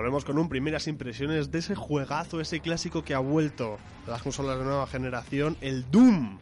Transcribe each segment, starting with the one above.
volvemos con un primeras impresiones de ese juegazo, ese clásico que ha vuelto a las consolas de nueva generación, el Doom.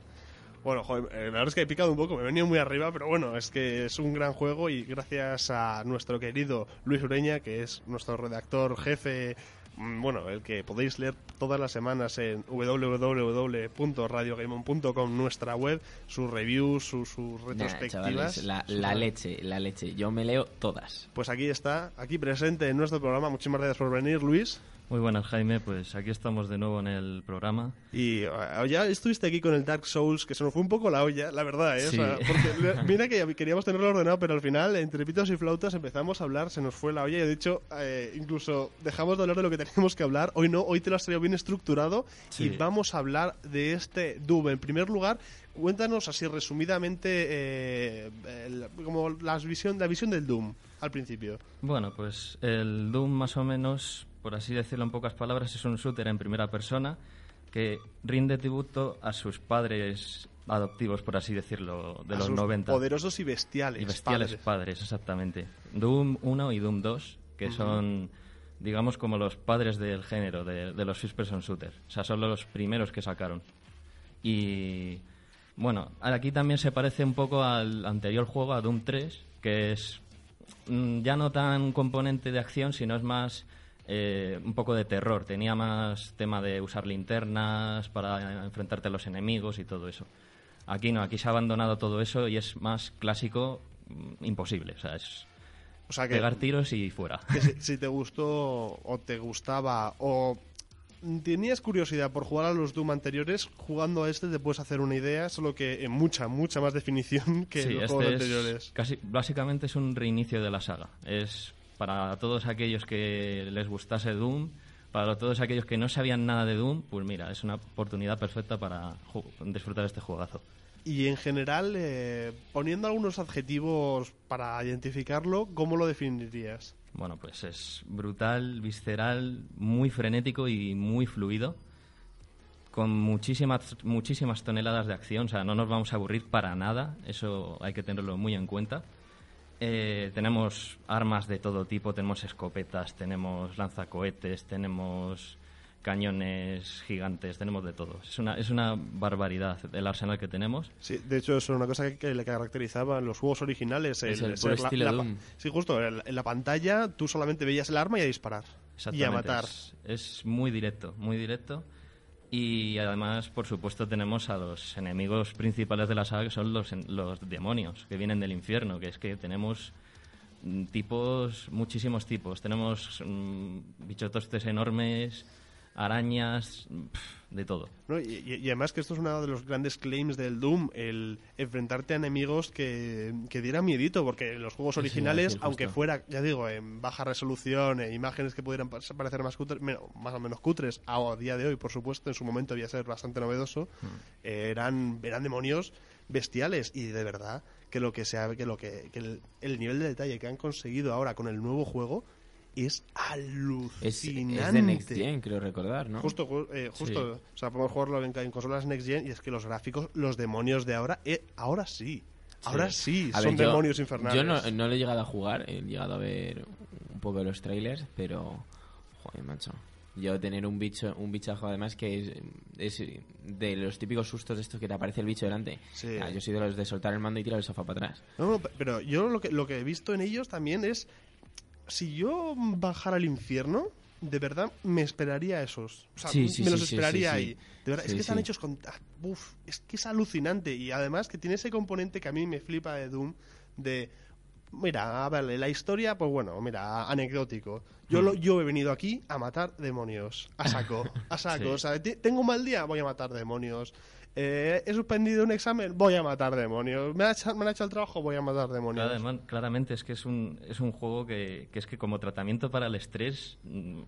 Bueno, joder, eh, la verdad es que he picado un poco, me he venido muy arriba, pero bueno, es que es un gran juego y gracias a nuestro querido Luis Ureña, que es nuestro redactor jefe, bueno, el que podéis leer todas las semanas en www.radiogamon.com, nuestra web, sus reviews, sus, sus Nah, retrospectivas. chavales, la, la leche, la leche. Yo me leo todas. Pues aquí está, aquí presente en nuestro programa. Muchísimas gracias por venir, Luis. Muy buenas, Jaime. Pues aquí estamos de nuevo en el programa. Y eh, ya estuviste aquí con el Dark Souls, que se nos fue un poco la olla, la verdad, ¿eh? O Sí. sea, porque mira que queríamos tenerlo ordenado, pero al final, entre pitos y flautas, empezamos a hablar, se nos fue la olla y de hecho, eh, incluso dejamos de hablar de lo que teníamos que hablar. Hoy no, hoy te lo has traído bien estructurado y vamos a hablar de este Doom. En primer lugar, cuéntanos así resumidamente eh, el- como la visión, la visión del Doom al principio. Bueno, pues el Doom más o menos, por así decirlo en pocas palabras, es un shooter en primera persona que rinde tributo a sus padres adoptivos, por así decirlo, de A los sus 90. Poderosos y bestiales. y bestiales padres. padres, exactamente. Doom 1 y Doom 2, que son, digamos, como los padres del género, de, de los first person shooters. O sea, son los primeros que sacaron. Y bueno, aquí también se parece un poco al anterior juego, a Doom 3, que es mm, ya no tan componente de acción, sino es más eh, un poco de terror. Tenía más tema de usar linternas para enfrentarte a los enemigos y todo eso. Aquí no, aquí se ha abandonado todo eso y es más clásico mm, imposible. O sea, es O sea que, pegar tiros y fuera. que si, si te gustó o te gustaba o tenías curiosidad por jugar a los Doom anteriores, jugando a este te puedes hacer una idea, solo que en mucha, mucha más definición que Sí, los este juegos es anteriores. casi, básicamente es un reinicio de la saga. Es para todos aquellos que les gustase Doom, para todos aquellos que no sabían nada de Doom, pues mira, es una oportunidad perfecta para disfrutar este juegazo. Y en general, eh, poniendo algunos adjetivos para identificarlo, ¿cómo lo definirías? Bueno, pues es brutal, visceral, muy frenético y muy fluido, con muchísimas, muchísimas toneladas de acción, o sea, no nos vamos a aburrir para nada, eso hay que tenerlo muy en cuenta. Eh, tenemos armas de todo tipo, tenemos escopetas, tenemos lanzacohetes, tenemos cañones gigantes, tenemos de todo. Es una, es una barbaridad el arsenal que tenemos. Sí, de hecho, eso es una cosa que, que le caracterizaba en los juegos originales. Es el estilo pa- Doom. Sí, justo. En, en la pantalla tú solamente veías el arma y a disparar. Y a matar. Es, es muy directo, muy directo. Y además, por supuesto, tenemos a los enemigos principales de la saga, que son los, los demonios, que vienen del infierno, que es que tenemos mm, tipos, muchísimos tipos. Tenemos mm, bichotostes enormes, arañas, mm, de todo. ¿no? Y, además que esto es uno de los grandes claims del Doom, el enfrentarte a enemigos que, que dieran miedito, porque en los juegos Sí, originales, aunque fuera, ya digo, en baja resolución, e imágenes que pudieran pa- parecer más, cutres, más o menos cutres, a día de hoy, por supuesto, en su momento debía ser bastante novedoso, Hmm. eh, eran, eran demonios bestiales y de verdad que lo que sea que lo que, que el, el nivel de detalle que han conseguido ahora con el nuevo juego es alucinante. Es, es de Next Gen, creo recordar, ¿no? Justo, ju- eh, justo. O sea, podemos jugarlo en, en consolas Next Gen y es que los gráficos, los demonios de ahora, eh, ahora sí. Ahora sí, son ver, yo- demonios infernales. Yo no, no lo he llegado a jugar, he llegado a ver un poco de los trailers, pero. Joder, macho. Yo tener un bicho, un bichajo además que es, es de los típicos sustos de estos que te aparece el bicho delante. Sí. Ah, yo soy de los de soltar el mando y tirar el sofá para atrás. No, no, pe- pero yo lo que, lo que he visto en ellos también es. Si yo bajara al infierno, de verdad me esperaría esos. O sea, Sí, sí, me los sí, esperaría ahí. De verdad, es que están hechos con. ah, uf, es que es alucinante. Y además que tiene ese componente que a mí me flipa de Doom de. Mira, a ver, la historia, pues bueno, mira, anecdótico. Yo, lo, yo he venido aquí a matar demonios. A saco, a saco. O sea, te- tengo un mal día, voy a matar demonios. Eh, he suspendido un examen, voy a matar demonios. Me, ha hecho- me han hecho el trabajo, voy a matar demonios. Además, claramente es que es un, es un juego que, que es que como tratamiento para el estrés, mm,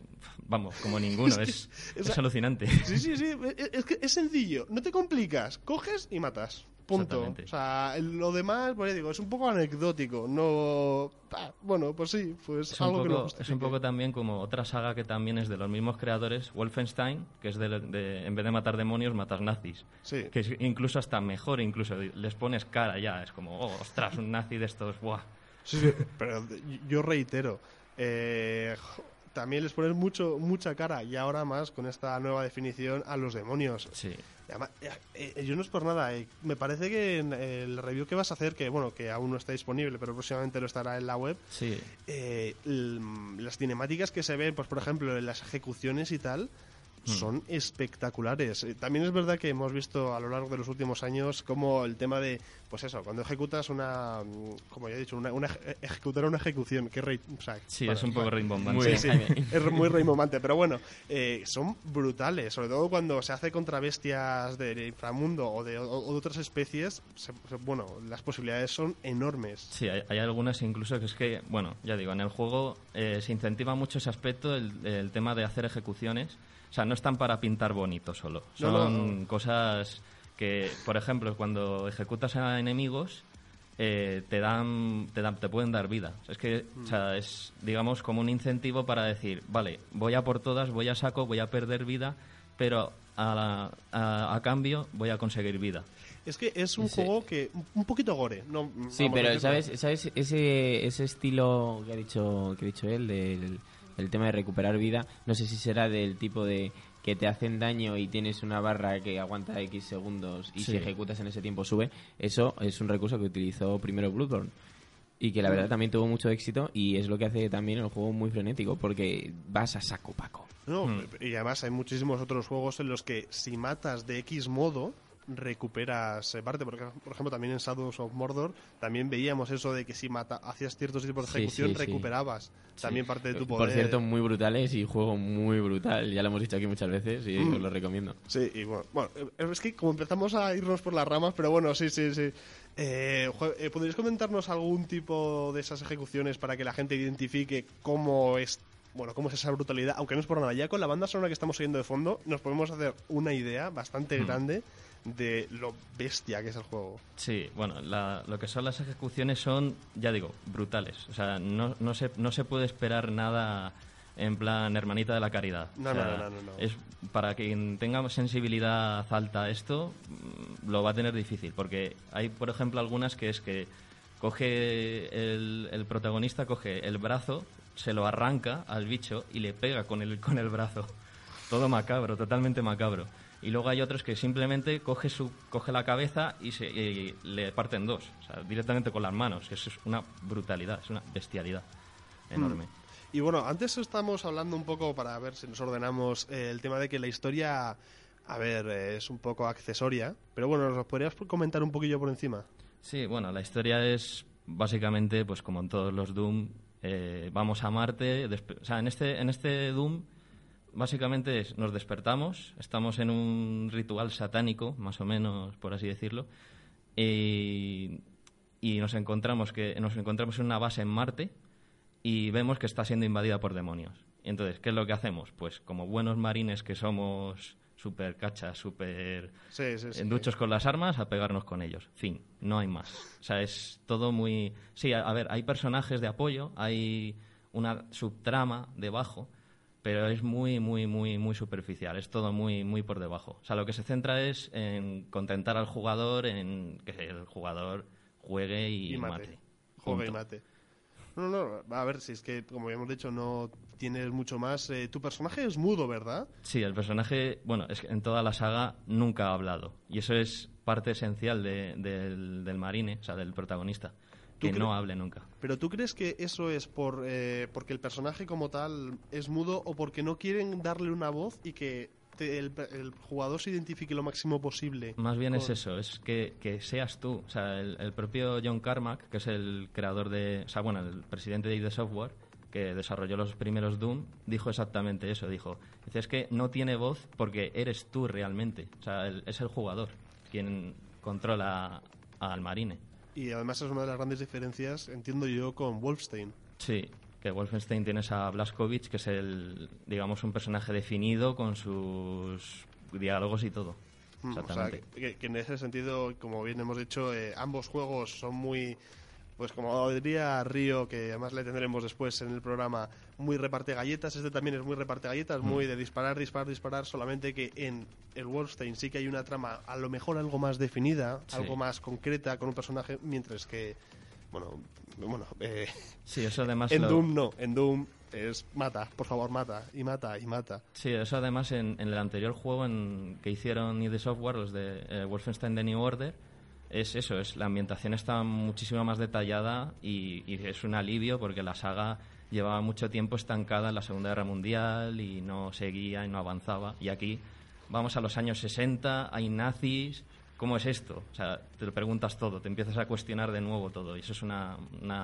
vamos, como ninguno, es, es sea, alucinante. Sí, sí, sí. Es que es sencillo. No te complicas. Coges y matas. Punto. Exactamente. O sea, lo demás, pues ya digo, es un poco anecdótico. No. ah, bueno, pues sí, pues Es algo que lo poco, es un poco también como otra saga que también es de los mismos creadores, Wolfenstein, que es de, de- en vez de matar demonios, matas nazis. Sí. Que es incluso hasta mejor, incluso les pones cara ya, es como, oh, ostras, un nazi de estos, buah. Sí, sí, pero yo reitero, eh, también les pones mucho, mucha cara y ahora más con esta nueva definición a los demonios. Sí. Además, eh, eh, yo no es por nada, eh, me parece que en el review que vas a hacer, que bueno, que aún no está disponible, pero próximamente lo estará en la web, Sí, las cinemáticas que se ven, pues por ejemplo, en las ejecuciones y tal, son espectaculares. Eh, También es verdad que hemos visto a lo largo de los últimos años como el tema de, pues eso, cuando ejecutas una, mm, como ya he dicho, una, una eje- ejecutar una ejecución, que rey, o sea, sí, para- es un poco rimbombante. Sí, sí, es muy reimomante, pero bueno, eh, son brutales, sobre todo cuando se hace contra bestias del inframundo o de, o- o de otras especies, se- se- bueno, las posibilidades son enormes. Sí, hay, hay algunas incluso que es que, bueno, ya digo, en el juego eh, se incentiva mucho ese aspecto, el, el tema de hacer ejecuciones. O sea, no están para pintar bonito solo. Son no, no. cosas que, por ejemplo, cuando ejecutas a enemigos, eh, te dan, te dan, te pueden dar vida. Es que, o sea, es, digamos, como un incentivo para decir, vale, voy a por todas, voy a saco, voy a perder vida, pero a, la- a- a cambio voy a conseguir vida. Es que es un Sí. juego que un- poquito gore, no Sí, pero ¿sabes, ¿sabes ese, ese estilo que ha dicho que ha dicho él del, del tema de recuperar vida? No sé si será del tipo de que te hacen daño y tienes una barra que aguanta X segundos y Sí. si ejecutas en ese tiempo sube. Eso es un recurso que utilizó primero Bloodborne. Y que la verdad también tuvo mucho éxito y es lo que hace también el juego muy frenético porque vas a saco paco. No, Hmm. y además hay muchísimos otros juegos en los que si matas de X modo recuperas eh, parte, porque por ejemplo también en Shadows of Mordor también veíamos eso de que si mata hacías ciertos tipos de Sí, ejecución sí, sí. recuperabas también parte de tu poder. Por cierto, muy brutales y juego muy brutal. Ya lo hemos dicho aquí muchas veces y Mm. os lo recomiendo. Sí, y bueno, bueno, eh, es que como empezamos a irnos por las ramas, pero bueno, sí, sí, sí. Eh, eh, ¿Podríais comentarnos algún tipo de esas ejecuciones para que la gente identifique cómo es, bueno, cómo es esa brutalidad? Aunque no es por nada, ya con la banda sonora que estamos oyendo de fondo, nos podemos hacer una idea bastante grande de lo bestia que es el juego. Sí, bueno, la- lo que son las ejecuciones son, ya digo, brutales. O sea, no, no, se, no se puede esperar nada en plan hermanita de la caridad. No, O sea, no, no, no, no. Es, para quien tenga sensibilidad alta a esto, mm, lo va a tener difícil. Porque hay, por ejemplo, algunas que es que coge el, el protagonista, coge el brazo, se lo arranca al bicho y le pega con el, con el brazo. Todo macabro, totalmente macabro. Y luego hay otros que simplemente coge, su, coge la cabeza y, se, y le parten dos, o sea, directamente con las manos. Eso es una brutalidad, es una bestialidad enorme. Y bueno, antes estamos hablando un poco, para ver si nos ordenamos, eh, el tema de que la historia, a ver, eh, es un poco accesoria, pero bueno, ¿nos lo podrías comentar un poquillo por encima? Sí, bueno, la historia es básicamente, pues como en todos los Doom, eh, vamos a Marte, o sea, en este, en este Doom básicamente es, nos despertamos, estamos en un ritual satánico, más o menos, por así decirlo, y, y nos encontramos que nos encontramos en una base en Marte y vemos que está siendo invadida por demonios. Entonces, ¿qué es lo que hacemos? Pues como buenos marines que somos súper cachas, súper Sí, sí, sí. en duchos con las armas a pegarnos con ellos. Fin, no hay más. O sea, es todo muy... Sí, a, a ver, hay personajes de apoyo, hay una subtrama debajo, pero es muy, muy, muy, muy superficial. Es todo muy, muy por debajo. O sea, lo que se centra es en contentar al jugador, en que el jugador juegue y, y mate. mate. Juega y mate. No, no, a ver, si es que, como habíamos dicho, no tienes mucho más. Eh, tu personaje es mudo, ¿verdad? Sí, el personaje, bueno, es que en toda la saga nunca ha hablado. Y eso es parte esencial de- del, del marine, o sea, del protagonista. ¿Tú Que no hable nunca. Pero ¿tú crees que eso es por eh, porque el personaje como tal es mudo o porque no quieren darle una voz y que te- el, el jugador se identifique lo máximo posible? Más bien es eso, es que, que seas tú. O sea, el, el propio John Carmack, que es el creador de. O sea, bueno, el presidente de ID Software, que desarrolló los primeros Doom, dijo exactamente eso. Dijo: Es que no tiene voz porque eres tú realmente. O sea, el- es el jugador. quien controla al marine. Y además es una de las grandes diferencias, entiendo yo, con Wolfstein. Sí, que Wolfenstein tienes a Blaskovic, que es el, digamos, un personaje definido con sus diálogos y todo. Mm, o sea, Exactamente. que, que en ese sentido, como bien hemos dicho, eh, ambos juegos son muy, pues como diría Río, que además le tendremos después en el programa, muy reparte galletas. Este también es muy reparte galletas, muy de disparar, disparar, disparar. Solamente que en el Wolfenstein sí que hay una trama, a lo mejor algo más definida, Sí. algo más concreta con un personaje, mientras que, bueno, bueno, eh, Sí, eso además en lo- Doom no, en Doom es mata, por favor, mata, y mata, y mata. Sí, eso además en, en el anterior juego en, que hicieron ID Software, los de eh, Wolfenstein The New Order, es eso, es la ambientación está muchísimo más detallada y, es un alivio porque la saga llevaba mucho tiempo estancada en la Segunda Guerra Mundial y no seguía y no avanzaba. Y aquí vamos a los años 60, hay nazis, ¿cómo es esto? O sea, te lo preguntas todo, te empiezas a cuestionar de nuevo todo y eso es una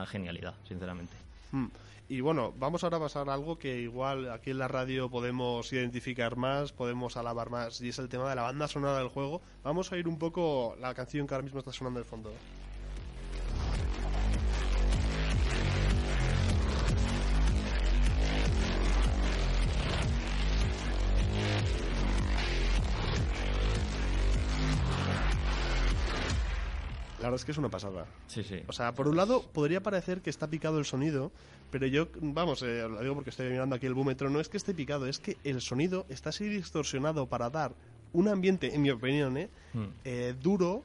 genialidad, sinceramente. Mm. Y bueno, vamos ahora a pasar a algo que igual aquí en la radio podemos identificar más, podemos alabar más, y es el tema de la banda sonora del juego. Vamos a ir un poco la canción que ahora mismo está sonando de fondo. La verdad es que es una pasada. Sí, sí. O sea, por un lado podría parecer que está picado el sonido, pero yo, vamos, eh, lo digo porque estoy mirando aquí el búmetro, no es que esté picado, es que el sonido está así distorsionado para dar un ambiente, en mi opinión, eh, Mm. eh, duro,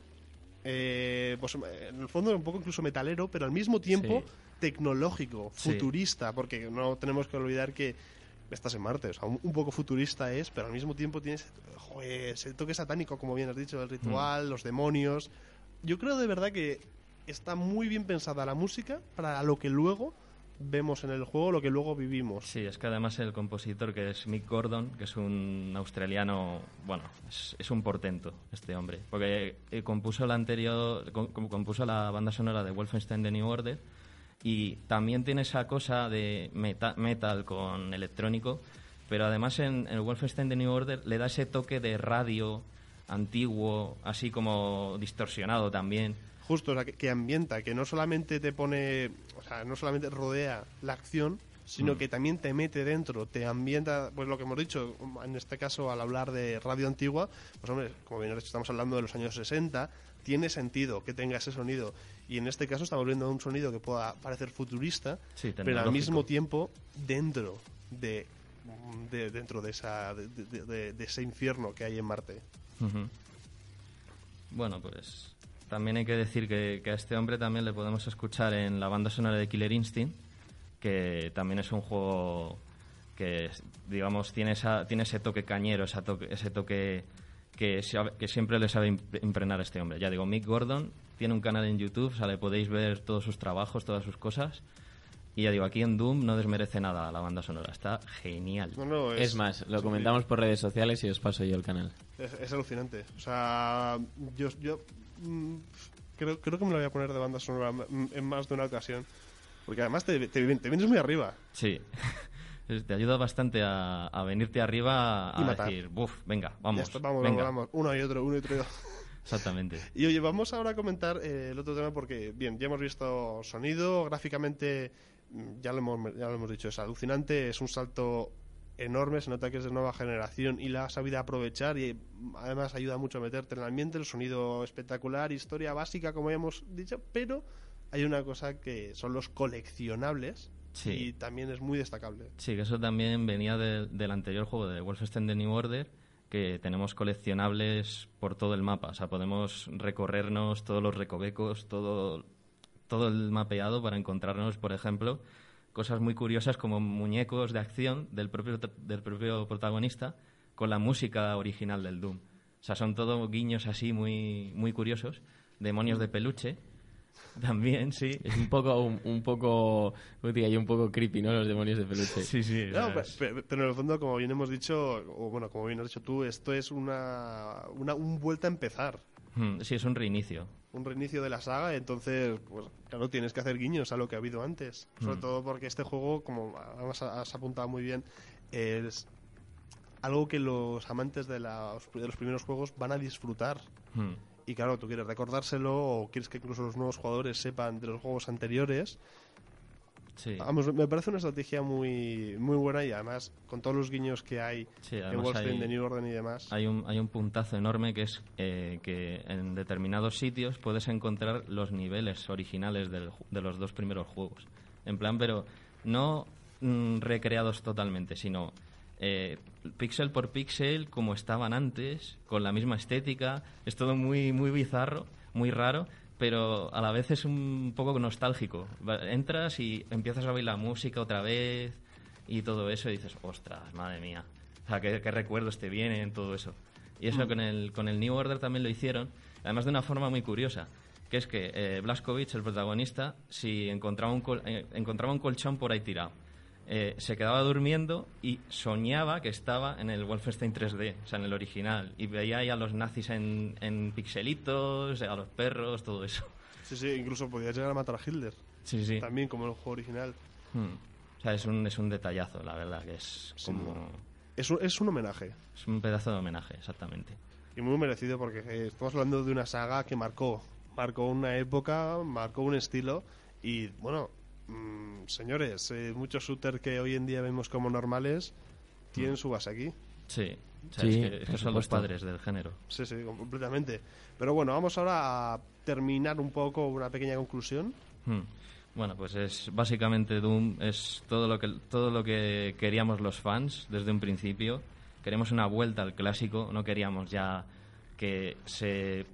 eh, pues eh, en el fondo un poco incluso metalero, pero al mismo tiempo Sí. tecnológico, Sí. futurista, porque no tenemos que olvidar que estás en Marte, o sea, un, un poco futurista es, pero al mismo tiempo tienes joder, ese toque satánico, como bien has dicho, el ritual, los demonios. Yo creo de verdad que está muy bien pensada la música para lo que luego vemos en el juego, lo que luego vivimos. Sí, es que además el compositor, que es Mick Gordon, que es un australiano, bueno, es, un portento este hombre, porque eh, compuso la anterior, com- com- compuso la banda sonora de Wolfenstein The New Order y también tiene esa cosa de meta- metal con electrónico, pero además en el Wolfenstein The New Order le da ese toque de radio antiguo, así como distorsionado también. Justo, o sea, que, que ambienta, que no solamente te pone, o sea, no solamente rodea la acción, sino Mm. que también te mete dentro, te ambienta, pues lo que hemos dicho, en este caso al hablar de radio antigua, pues hombre, como bien has dicho, estamos hablando de los años 60, tiene sentido que tenga ese sonido. Y en este caso estamos viendo un sonido que pueda parecer futurista, Sí, pero al mismo tiempo dentro de, de- dentro de, esa, de, de- de- de ese infierno que hay en Marte. Bueno, pues también hay que decir que, a este hombre también le podemos escuchar en la banda sonora de Killer Instinct, que también es un juego que, digamos, tiene, esa, tiene ese toque cañero, esa toque- ese toque que, siempre le sabe imp- impregnar a este hombre. Ya digo, Mick Gordon tiene un canal en YouTube, o sea, le podéis ver todos sus trabajos, todas sus cosas. Y ya digo, aquí en Doom no desmerece nada la banda sonora, está genial. No, no, Es más, lo comentamos por redes sociales y os paso yo el canal. Es, es alucinante. O sea, yo, yo mm, creo, creo que me lo voy a poner de banda sonora en más de una ocasión. Porque además te, te, te vienes muy arriba. Sí. Te ayuda bastante a, a venirte arriba Y a decir, buf, venga, vamos. Ya está, vamos, venga. vamos, vamos. Uno y otro, uno y otro. Exactamente. Y oye, vamos ahora a comentar eh, el otro tema porque, bien, ya hemos visto sonido, gráficamente, ya lo hemos, ya lo hemos dicho, es alucinante, es un salto enorme, se nota que es de nueva generación y la ha sabido aprovechar y además ayuda mucho a meterte en el ambiente, el sonido espectacular, historia básica, como ya hemos dicho, pero hay una cosa que son los coleccionables Sí. y también es muy destacable. Sí, que eso también venía de- del anterior juego de Wolfenstein The New Order, que tenemos coleccionables por todo el mapa. O sea, podemos recorrernos todos los recovecos, todo, todo el mapeado para encontrarnos, por ejemplo, cosas muy curiosas como muñecos de acción del propio, del propio protagonista con la música original del Doom. O sea, son todo guiños así muy, muy curiosos. Demonios de peluche. También, sí. Es un poco, un, un poco, un poco creepy, ¿no? Los demonios de peluche. Sí, sí. No, es- pero, en el fondo, como bien hemos dicho, o bueno, como bien has dicho tú, esto es una, una un vuelta a empezar. Hmm, Sí, es un reinicio. Un reinicio de la saga, entonces, pues claro, tienes que hacer guiños a lo que ha habido antes. Sobre Mm. todo porque este juego, como además has apuntado muy bien, es algo que los amantes de, la- de los primeros juegos van a disfrutar. Hmm. y claro, tú quieres recordárselo o quieres que incluso los nuevos jugadores sepan de los juegos anteriores. Sí. Vamos, me parece una estrategia muy muy buena y además con todos los guiños que hay Sí, en Wolfenstein de New Order y demás. Hay un, hay un puntazo enorme que es eh, que en determinados sitios puedes encontrar los niveles originales del de los dos primeros juegos. En plan, pero no mm, recreados totalmente, sino eh, píxel por píxel como estaban antes, con la misma estética. Es todo muy, muy bizarro, muy raro, pero a la vez es un poco nostálgico. Entras y empiezas a oír la música otra vez y todo eso y dices, ostras, madre mía. O sea, qué, qué recuerdos te vienen, todo eso. Y eso con, el, con el New Order también lo hicieron, además de una forma muy curiosa, que es que eh, el protagonista, si encontraba un, col- eh, encontraba un colchón por ahí tirado, eh, se quedaba durmiendo y soñaba que estaba en el Wolfenstein 3D, o sea, en el original, y veía ahí a los nazis en, en pixelitos, a los perros, todo eso. Sí, sí, incluso podías llegar a matar a Hitler. Sí, sí. También como en el juego original. Hmm. O sea, es un, es un detallazo, la verdad, que es Sí. como... Es un, es un homenaje. Es un pedazo de homenaje, exactamente. Y muy merecido porque eh, estamos hablando de una saga que marcó. Marcó una época, marcó un estilo. Y bueno, mm, señores, eh, muchos shooters que hoy en día vemos como normales tienen su base aquí. Sí, o sea, Sí, es que, es que por son los padres del género. Sí, sí, completamente. Pero bueno, vamos ahora a terminar un poco una pequeña conclusión. Hmm. Bueno, pues es básicamente Doom es todo lo que todo lo que queríamos los fans desde un principio. Queremos una vuelta al clásico, no queríamos ya que se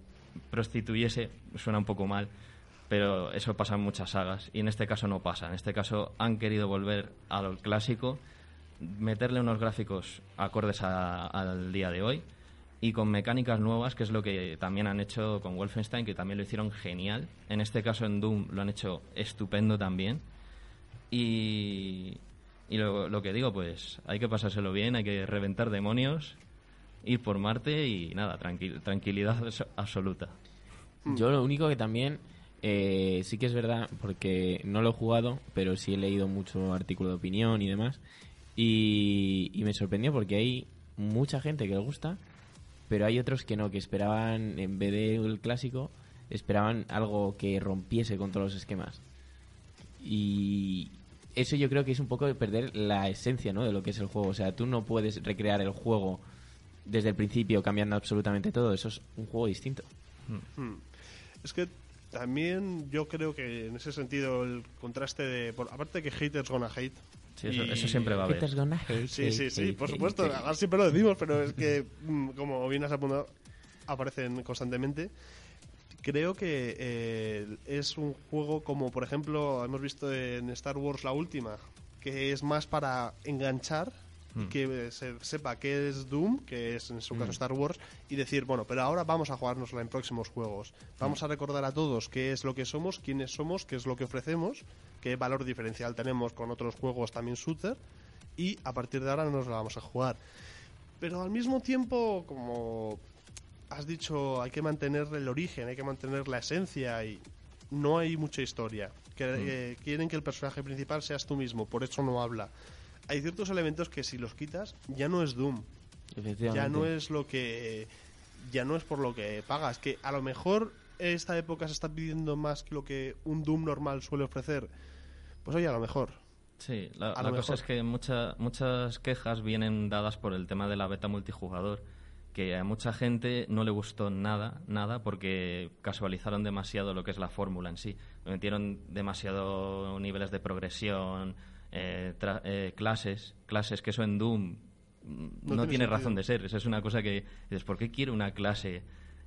prostituyese, suena un poco mal, pero eso pasa en muchas sagas y en este caso no pasa. En este caso han querido volver al clásico, meterle unos gráficos acordes a- al día de hoy y con mecánicas nuevas, que es lo que también han hecho con Wolfenstein, que también lo hicieron genial. En este caso en Doom lo han hecho estupendo también. Y, y lo, que digo, pues hay que pasárselo bien, hay que reventar demonios, ir por Marte y nada, tranquil- tranquilidad abs- absoluta. Yo lo único que también eh, sí que es verdad, porque no lo he jugado, pero sí he leído mucho artículo de opinión y demás. Y, y me sorprendió porque hay mucha gente que le gusta, pero hay otros que no, que esperaban, en vez del clásico, esperaban algo que rompiese con todos los esquemas. Y eso yo creo que es un poco de perder la esencia ¿no? de lo que es el juego. O sea, tú no puedes recrear el juego desde el principio cambiando absolutamente todo. Eso es un juego distinto. Hmm. Es que también yo creo que en ese sentido el contraste de... por- aparte que haters gonna hate. Sí, eso, y- eso siempre va a haber. Haters gonna hate, Sí, hate, sí, sí, hate, por supuesto. hate. Ahora siempre lo decimos, pero es que, mm, como bien has apuntado, aparecen constantemente. Creo que eh, es un juego como, por ejemplo, hemos visto en Star Wars la última, que es más para enganchar y Hmm. que se sepa qué es Doom, que es en su caso Hmm. Star Wars, y decir, bueno, pero ahora vamos a jugárnosla en próximos juegos. Vamos a recordar a todos qué es lo que somos, quiénes somos, qué es lo que ofrecemos, qué valor diferencial tenemos con otros juegos también shooter, y a partir de ahora nos la vamos a jugar. Pero al mismo tiempo, como has dicho, hay que mantener el origen, hay que mantener la esencia y no hay mucha historia. Que, eh, quieren que el personaje principal seas tú mismo, por eso no habla. Hay ciertos elementos que si los quitas ya no es Doom, ya no es lo que ya no es por lo que pagas, que a lo mejor esta época se está pidiendo más que lo que un Doom normal suele ofrecer. Pues oye, a lo mejor. Sí, la, la cosa es que mucha- muchas quejas vienen dadas por el tema de la beta multijugador, que a mucha gente no le gustó nada, nada, porque casualizaron demasiado lo que es la fórmula en sí. Metieron demasiado niveles de progresión, eh, tra- eh, clases, clases que eso en Doom mm, no, tiene razón de ser. Eso es una cosa que dices, ¿por qué quiero una clase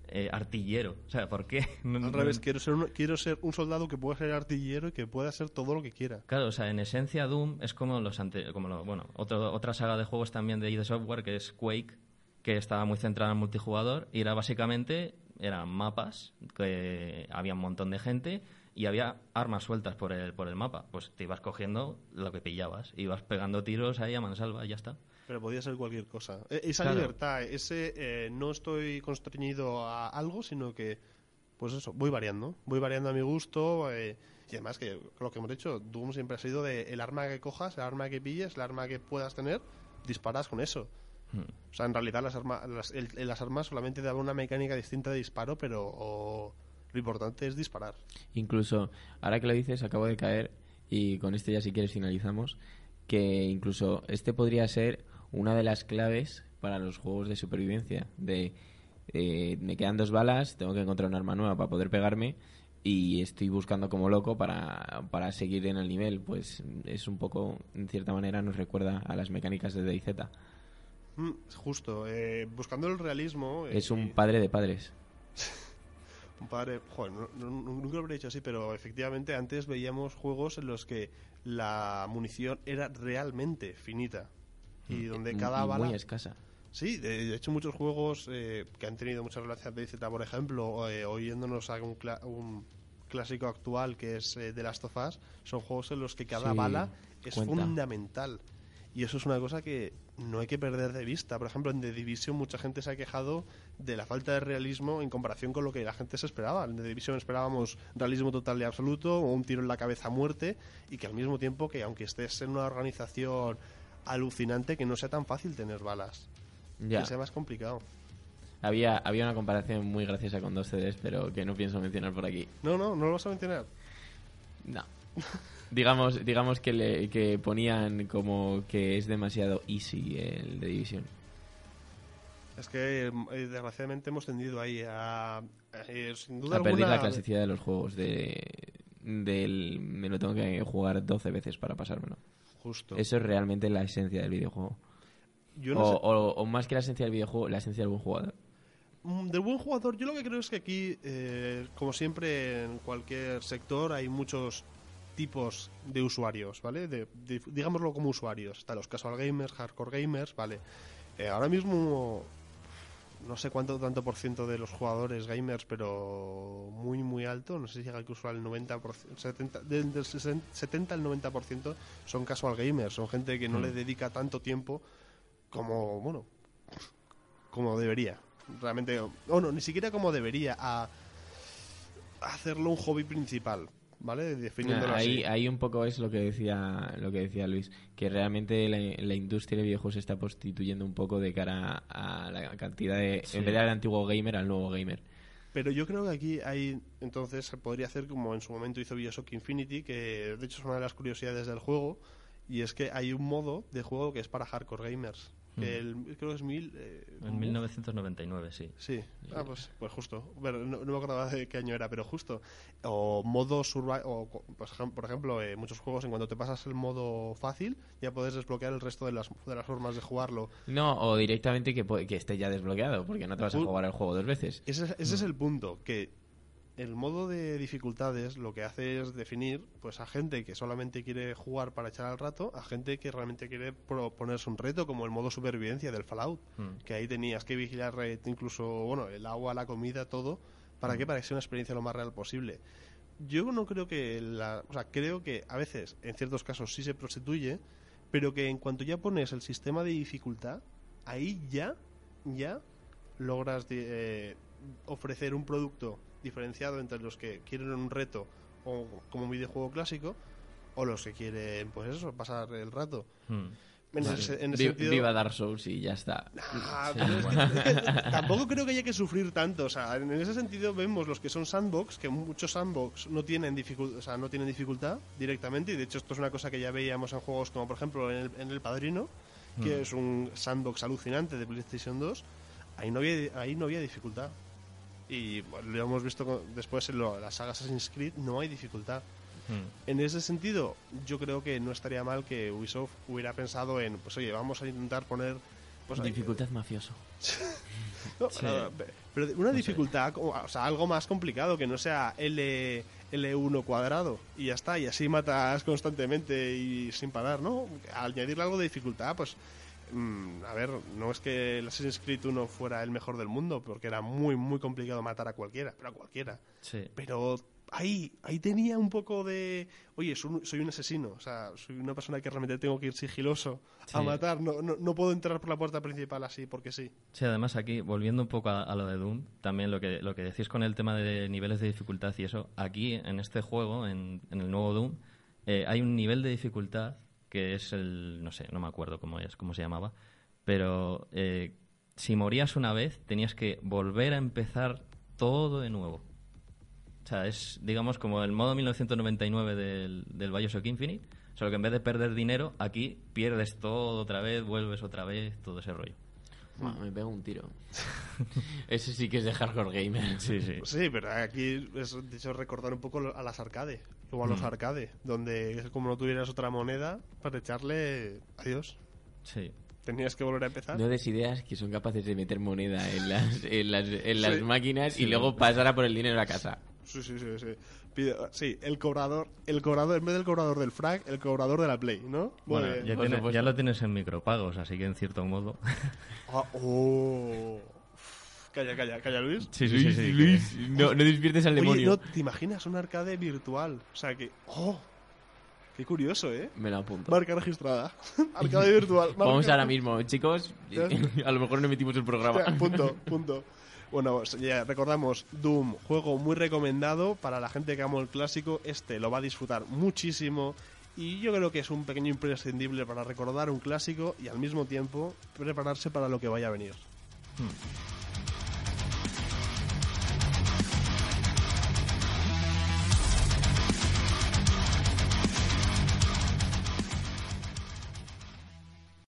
eh, artillero? O sea, ¿por qué? No- Al revés, quiero ser, un, quiero ser un soldado que pueda ser artillero y que pueda hacer todo lo que quiera. Claro, o sea, en esencia Doom es como los ante, como lo- bueno, otro, otra saga de juegos también de ID Software que es Quake, que estaba muy centrada en multijugador y era básicamente eran mapas que había un montón de gente y había armas sueltas por el por el mapa, pues te ibas cogiendo lo que pillabas, ibas pegando tiros ahí a mansalva y ya está. Pero podía ser cualquier cosa. E- Esa Claro. libertad, ese eh, no estoy constreñido a algo, sino que, pues eso, voy variando. Voy variando a mi gusto. eh, y además, que lo que hemos dicho, Doom siempre ha sido de el arma que cojas, el arma que pilles, el arma que puedas tener, disparas con eso. Hmm. O sea, en realidad las, arma- las, el- el- las armas solamente daban una mecánica distinta de disparo, pero o- lo importante es disparar. Incluso, ahora que lo dices, acabo de caer, y con este ya si quieres finalizamos, que incluso este podría ser una de las claves para los juegos de supervivencia. De eh, me quedan dos balas, tengo que encontrar un arma nueva para poder pegarme y estoy buscando como loco para, para seguir en el nivel. Pues es un poco, en cierta manera, nos recuerda a las mecánicas de DayZ. Mm, justo. eh, buscando el realismo... eh, Es un padre de padres. Un padre, joder, no- no- nunca lo habría dicho así, pero efectivamente antes veíamos juegos en los que la munición era realmente finita y donde cada bala muy escasa. Sí, de, hecho muchos juegos eh, que han tenido mucha relación de Z, por ejemplo, eh, oyéndonos a un, cla- un clásico actual que es eh, The Last of Us, son juegos en los que cada Sí, bala es cuenta. fundamental. Y eso es una cosa que no hay que perder de vista. Por ejemplo, en The Division mucha gente se ha quejado de la falta de realismo en comparación con lo que la gente se esperaba. En The Division esperábamos realismo total y absoluto, o un tiro en la cabeza a muerte, y que al mismo tiempo que aunque estés en una organización alucinante, que no sea tan fácil tener balas. Ya. Que sea más complicado. Había, había una comparación muy graciosa con dos CDs, pero que no pienso mencionar por aquí. No, no, no lo vas a mencionar. No. digamos, digamos que, le, que ponían como que es demasiado easy el de Division. Es que eh, desgraciadamente hemos tendido ahí a. eh, sin duda A perder alguna. la clasicidad de los juegos. De, del, me lo tengo que jugar 12 veces para pasármelo. Justo. Eso es realmente la esencia del videojuego. Yo no o, sé- o- o más que la esencia del videojuego, la esencia del buen jugador. Mm, Del buen jugador, yo lo que creo es que aquí, eh, como siempre en cualquier sector, hay muchos tipos de usuarios, ¿vale? De, de- digámoslo como usuarios. Están los casual gamers, hardcore gamers, ¿vale? Eh, ahora mismo no sé cuánto tanto por ciento de los jugadores gamers, pero muy muy alto, no sé si llega incluso al 90%, 70, del, del 60 70 al 90% son casual gamers, son gente que no Mm. le dedica tanto tiempo como, bueno, como debería. Realmente, o no, ni siquiera como debería a hacerlo un hobby principal, ¿vale? Definiéndolo ahí, así. ahí un poco es lo que decía lo que decía Luis, que realmente la, la industria de videojuegos se está constituyendo un poco de cara a la cantidad de... Sí. En vez del antiguo gamer al nuevo gamer. Pero yo creo que aquí hay, entonces, se podría hacer como en su momento hizo Bioshock Infinity, que de hecho es una de las curiosidades del juego, y es que hay un modo de juego que es para hardcore gamers. Que el- creo que es mil... eh, En 1999, sí. Sí, ah, pues, pues justo. Bueno, no, no me acordaba de qué año era, pero justo. O modo survival, o pues, por ejemplo, eh, muchos juegos en cuanto te pasas el modo fácil, ya puedes desbloquear el resto de las, de las formas de jugarlo. No, o directamente que, que esté ya desbloqueado, porque no te vas a jugar el juego dos veces. Ese, es- ese es el punto, que el modo de dificultades lo que hace es definir pues a gente que solamente quiere jugar para echar al rato, a gente que realmente quiere proponerse un reto, como el modo supervivencia del Fallout, Mm. que ahí tenías que vigilar eh, incluso bueno el agua, la comida, todo. ¿Para qué? Para que sea una experiencia lo más real posible. Yo no creo que la, o sea, creo que a veces, en ciertos casos sí se prostituye, pero que en cuanto ya pones el sistema de dificultad, ahí ya, ya logras de- eh, ofrecer un producto diferenciado entre los que quieren un reto o como un videojuego clásico o los que quieren, pues eso, pasar el rato. Mm. En Vale. ese, en ese Vi- sentido, Viva Dark Souls y ya está. Pero es que- es que tampoco creo que haya que sufrir tanto. O sea, en ese sentido vemos los que son sandbox, que muchos sandbox no tienen, dificul- o sea, no tienen dificultad directamente. Y de hecho esto es una cosa que ya veíamos en juegos como por ejemplo en El, en el Padrino, que Mm. es un sandbox alucinante de PlayStation 2. Ahí no había, ahí no había dificultad. Y bueno, lo hemos visto con- después en lo- la saga Assassin's Creed, no hay dificultad. Mm. En ese sentido, yo creo que no estaría mal que Ubisoft hubiera pensado en, pues oye, vamos a intentar poner... Pues, Dificultad mafioso. no, Sí. pero una sé. dificultad, como- o sea, algo más complicado, que no sea L, L1 cuadrado y ya está, y así matas constantemente y sin parar, ¿no? Al añadirle algo de dificultad, pues, mm, a ver, no es que el Assassin's Creed 1 fuera el mejor del mundo, porque era muy, muy complicado matar a cualquiera, pero a cualquiera. Sí. Pero ahí, ahí tenía un poco de, oye, soy un, asesino, o sea, soy una persona que realmente tengo que ir sigiloso a matar, no, no, no puedo entrar por la puerta principal así, porque sí. Sí, además aquí, volviendo un poco a, a lo de Doom, también lo que, lo que decís con el tema de niveles de dificultad y eso, aquí en este juego, en, en el nuevo Doom, eh, hay un nivel de dificultad que es el, no sé, no me acuerdo cómo es, cómo se llamaba, pero eh, si morías una vez tenías que volver a empezar todo de nuevo. O sea, es, digamos, como el modo 1999 del, del Bioshock Infinite, solo que en vez de perder dinero, aquí pierdes todo otra vez, vuelves otra vez, todo ese rollo. Buah, me pego un tiro. Ese sí que es de hardcore gamer. Sí, sí. Sí, pero aquí es de hecho recordar un poco a las arcade, o a los Mm. arcade, donde es como no tuvieras otra moneda para echarle adiós. Sí. Tenías que volver a empezar. No des ideas que son capaces de meter moneda en las, en las, en las Sí. máquinas y Sí. luego pasar a por el dinero a casa. Sí, sí, sí, sí. Pide- sí, el cobrador, el cobrador, en vez del cobrador del frac, el cobrador de la Play, ¿no? Bueno, bien. ya, tiene- ya lo tienes en micropagos, así que en cierto modo. Ah, oh. Calla, calla, calla, Luis. Sí, sí, sí. sí, Luis, no, no despiertes al Oye, demonio. ¿no te imaginas un arcade virtual? O sea que... ¡Oh! Qué curioso, ¿eh? Me lo apunto. Marca registrada. arcade virtual. marca- Vamos ahora mismo, chicos. A lo mejor no emitimos el programa. Hostia, punto, punto. Bueno, ya recordamos, Doom, juego muy recomendado para la gente que amo el clásico. Este lo va a disfrutar muchísimo. Y yo creo que es un pequeño imprescindible para recordar un clásico y al mismo tiempo prepararse para lo que vaya a venir. Hmm.